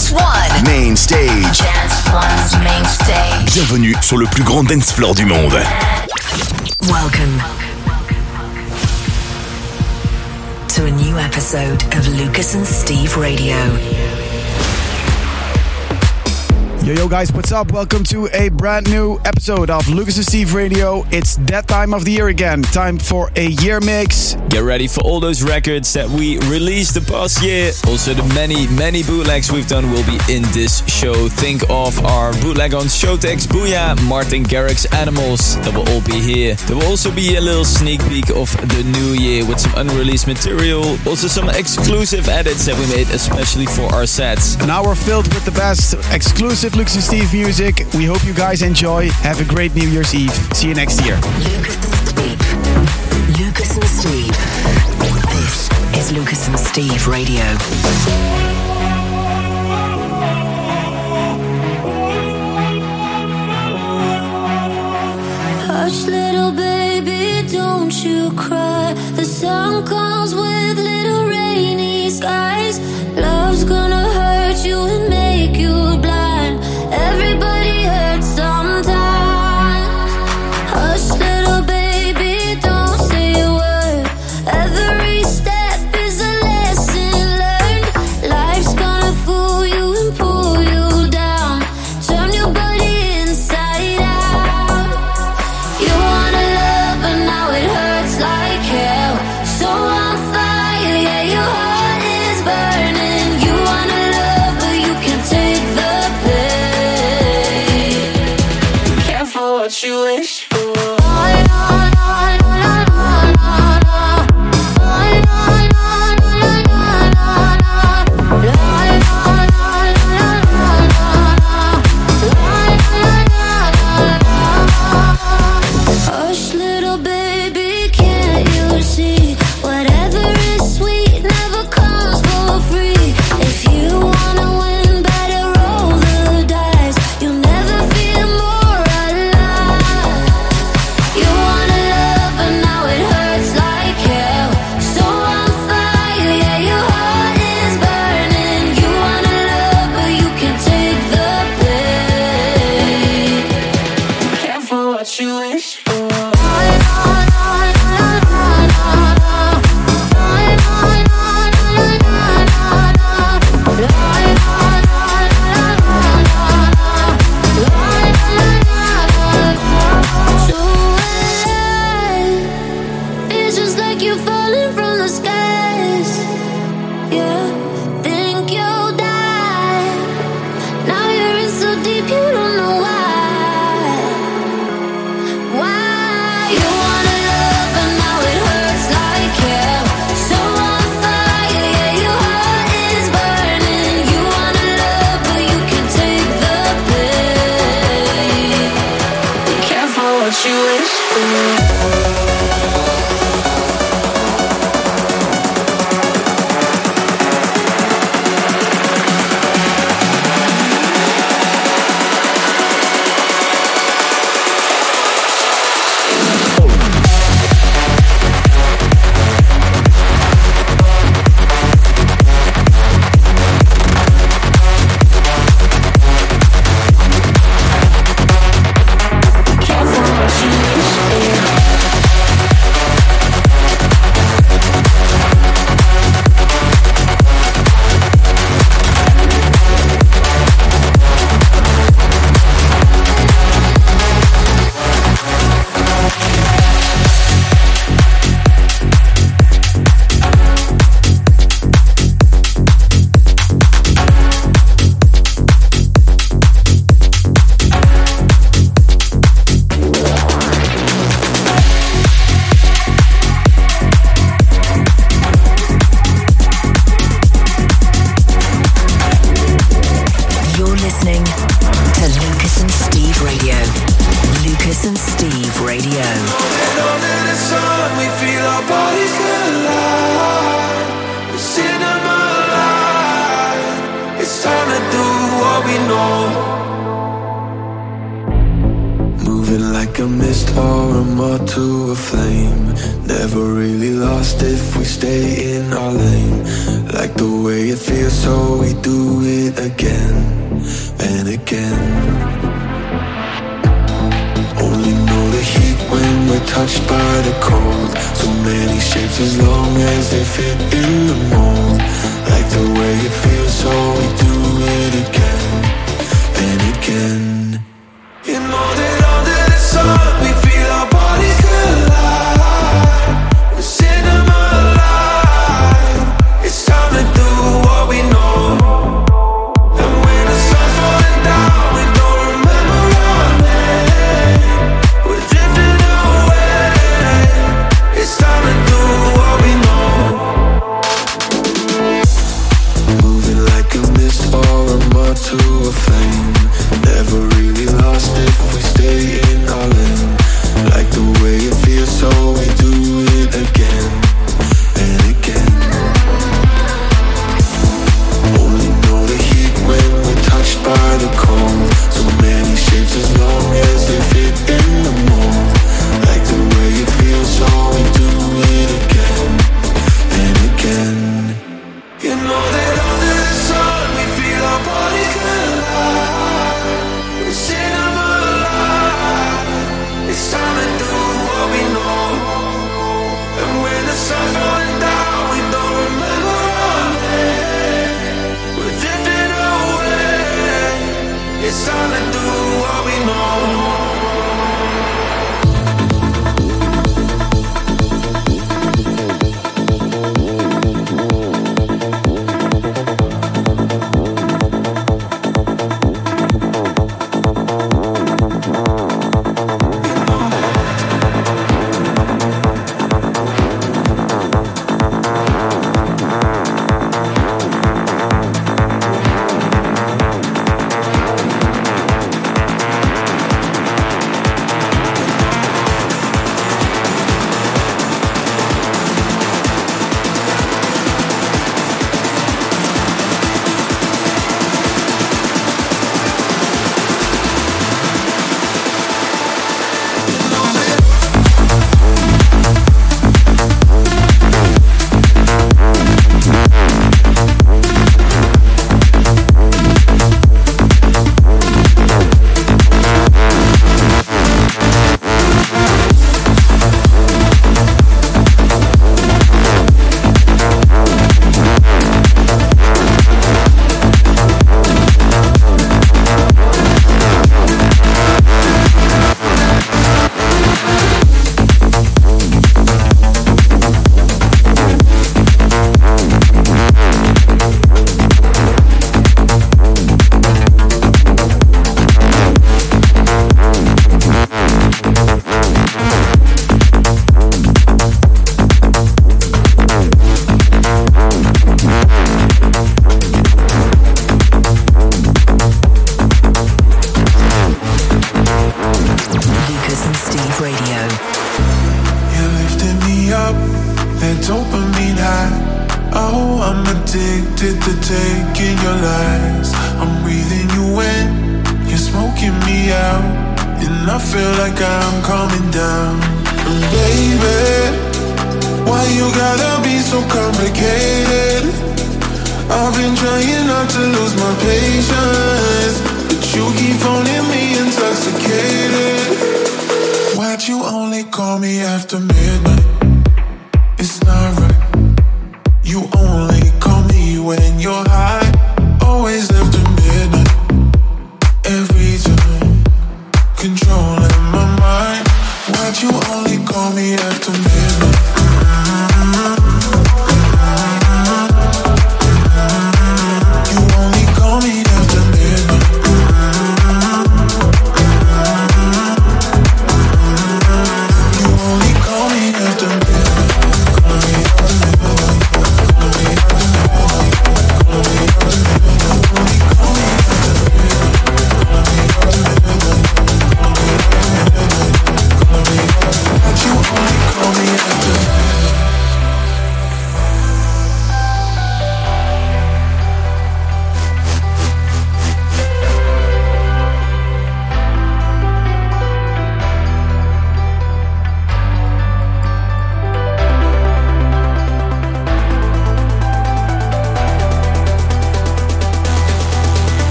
Dance One. Main stage. Dance One's main stage. Bienvenue sur le plus grand dance floor du monde. Welcome to a new episode of Lucas and Steve Radio. Yo, yo, guys, what's up? Welcome to a brand new episode of Lucas and Steve Radio. It's that time of the year again. Time for a year mix. Get ready for all those records that we released the past year. Also, the many, many bootlegs we've done will be in this show. Think of our bootleg on Showtek's, Booyah, Martin Garrix, Animals. That will all be here. There will also be a little sneak peek of the new year with some unreleased material. Also, some exclusive edits that we made especially for our sets. An hour filled with the best exclusive Lucas and Steve music. We hope you guys enjoy. Have a great New Year's Eve. See you next year. Lucas and Steve. Lucas and Steve. This is Lucas and Steve Radio. Hush, little baby, don't you cry. The sun comes with little rainy skies. Love's gonna hurt you and make you blind.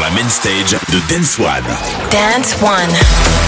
La main stage de Dance One. Dance One.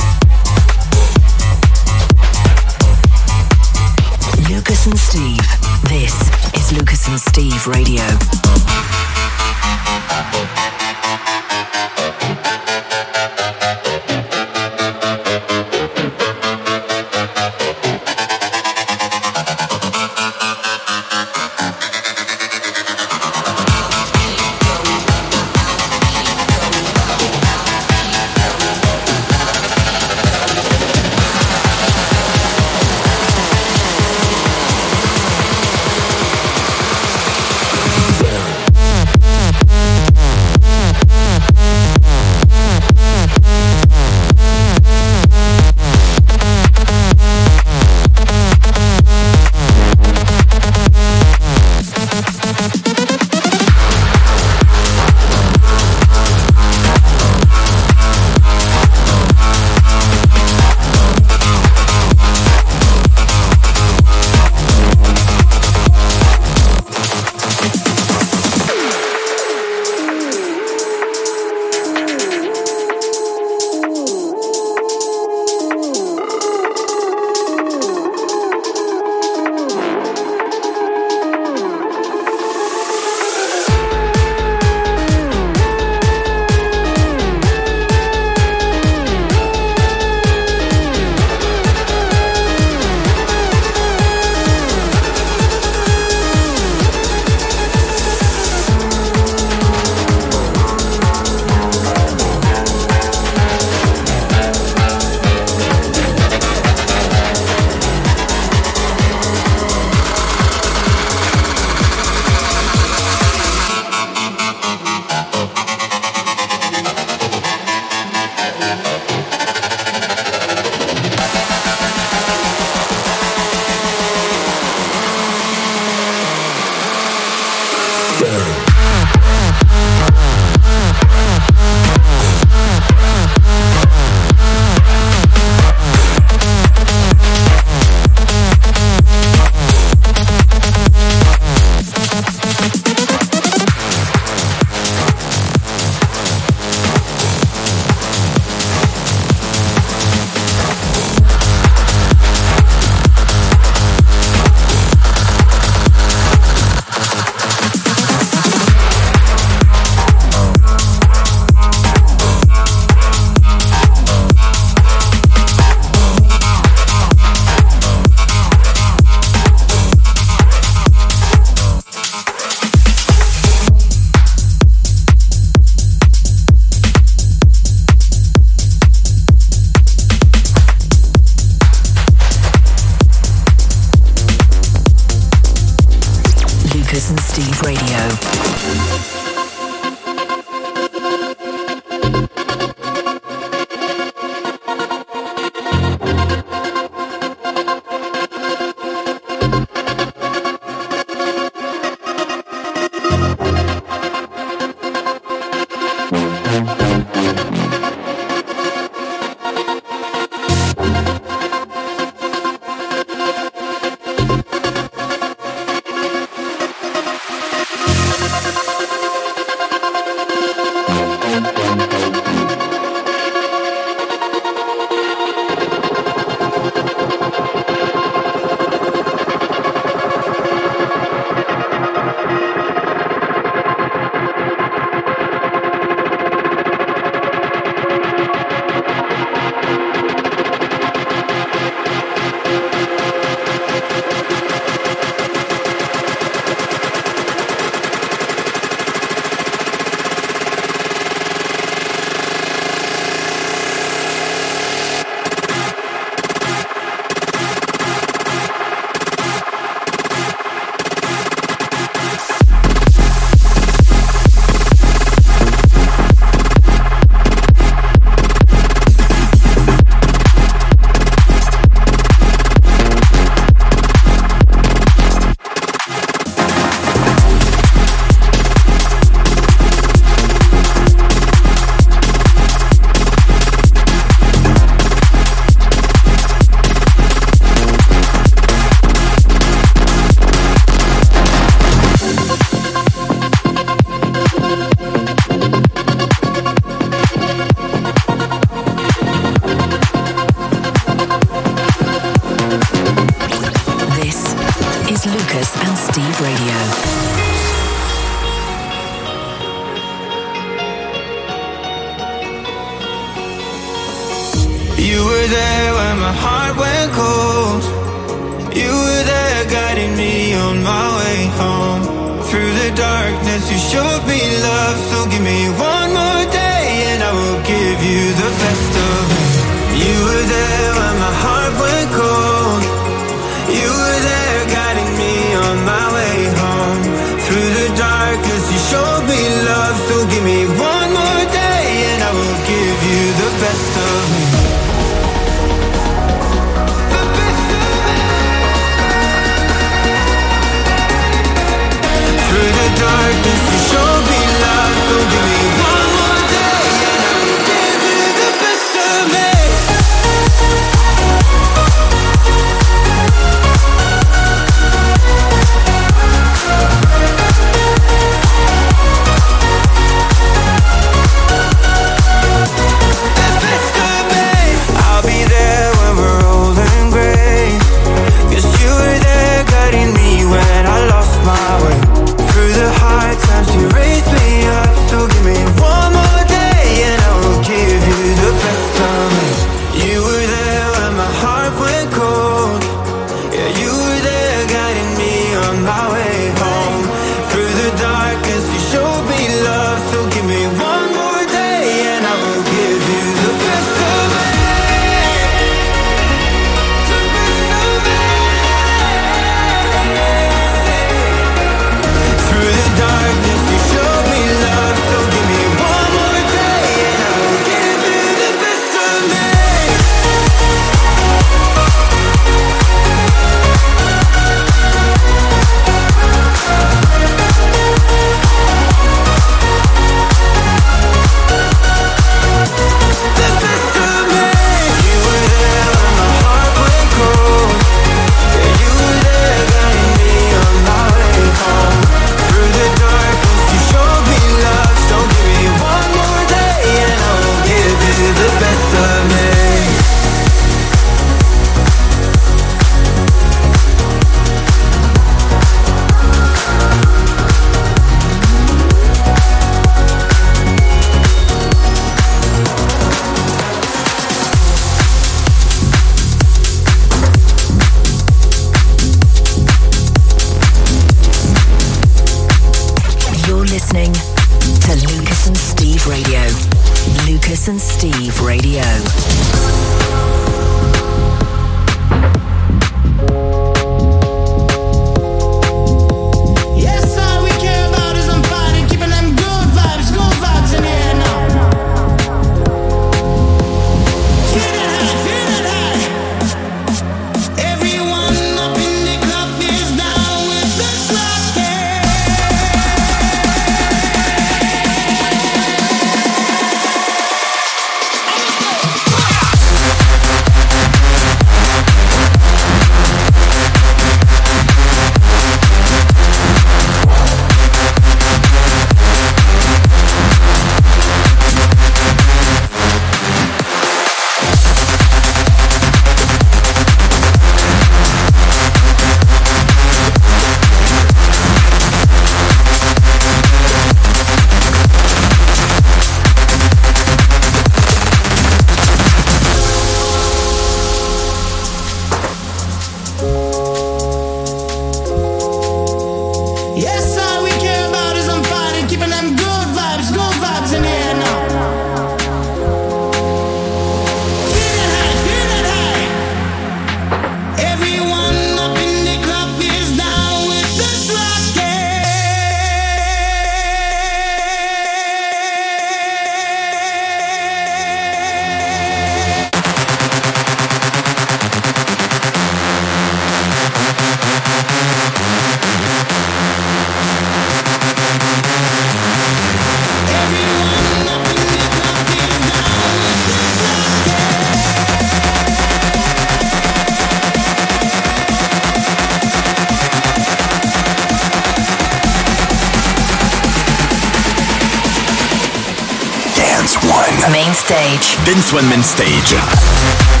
Main Stage. Dance One Main Stage.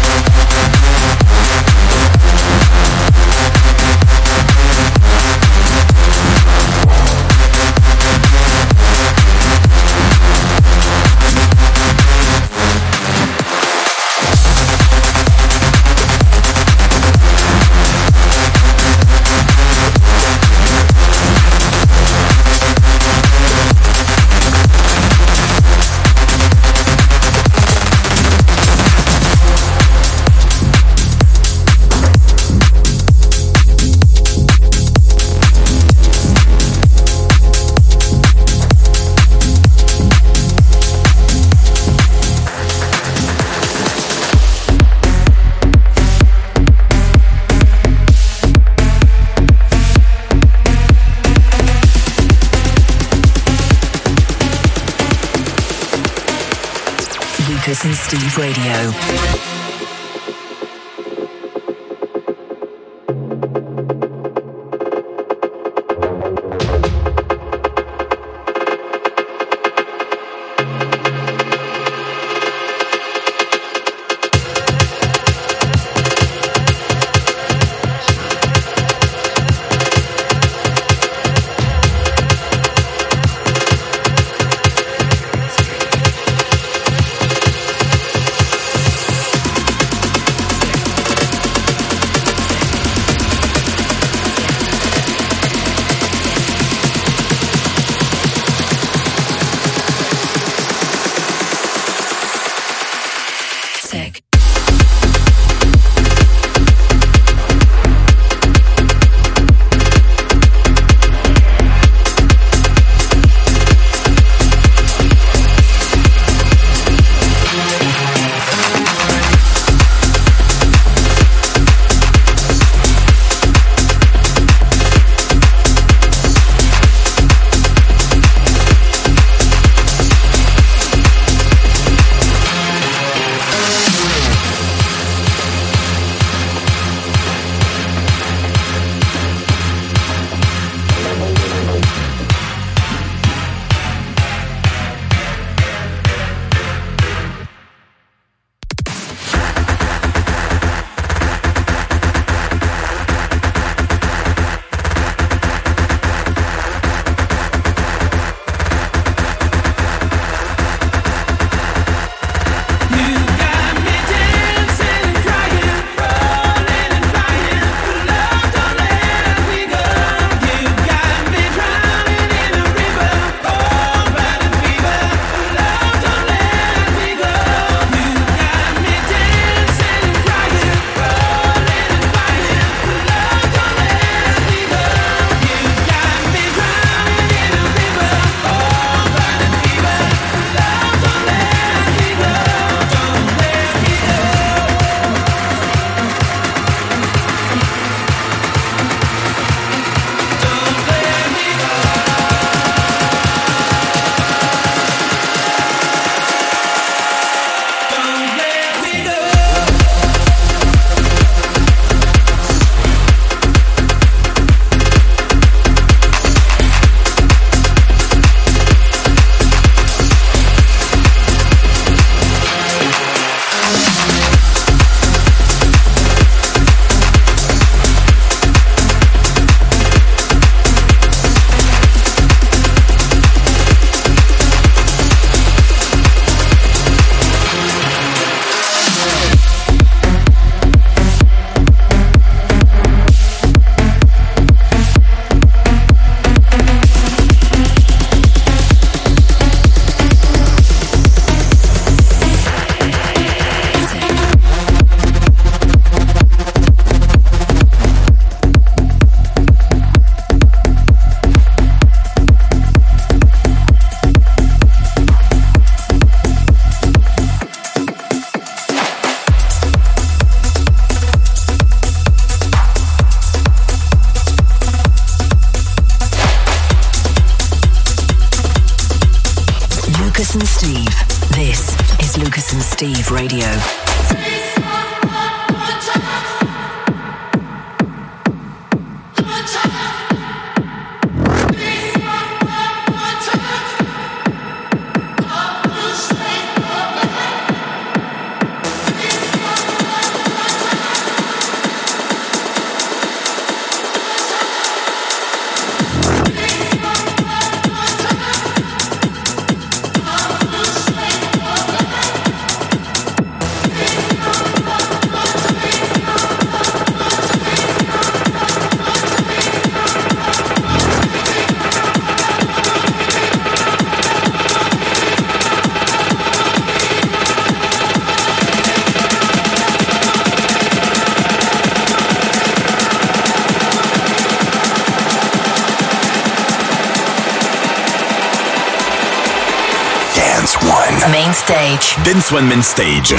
Main stage. Dance One Main Stage.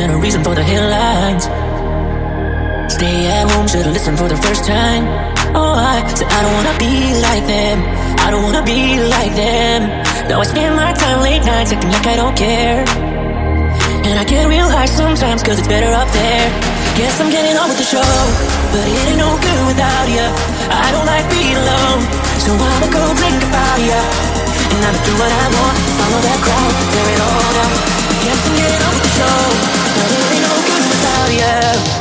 And a reason for the headlines. Stay at home, should've listened for the first time. Oh, I said I don't wanna be like them. I don't wanna be like them. Now I spend my time late nights acting like I don't care. And I get real high sometimes cause it's better up there. Guess I'm getting on with the show, but it ain't no good without you. I don't like being alone, so I'ma go drink about you. And I'ma do what I want, follow that crowd, tear it all down. Guess I'm getting on with the show, good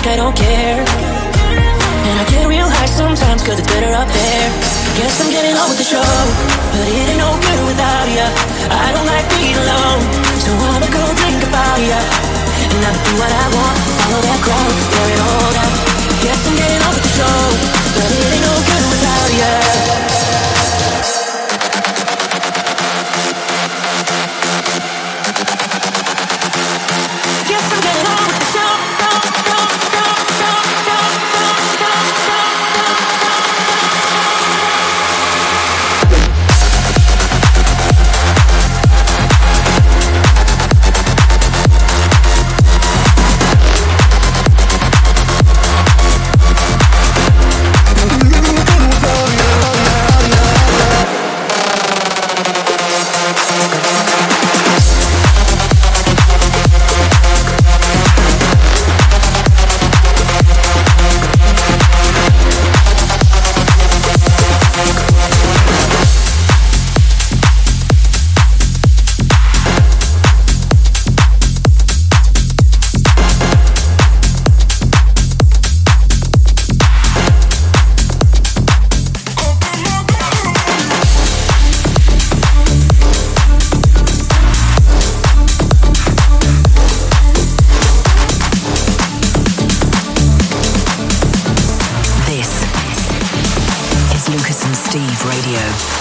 like I don't care. And I get real high sometimes cause it's better up there. Guess I'm getting on with the show, but it ain't no good without ya. I don't like being alone, so I'ma go drink about ya. And I'ma do what I want, follow that crowd, tear it all down. Guess I'm getting on with the show, but it ain't no good without ya. Steve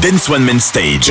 Dance One Main Stage.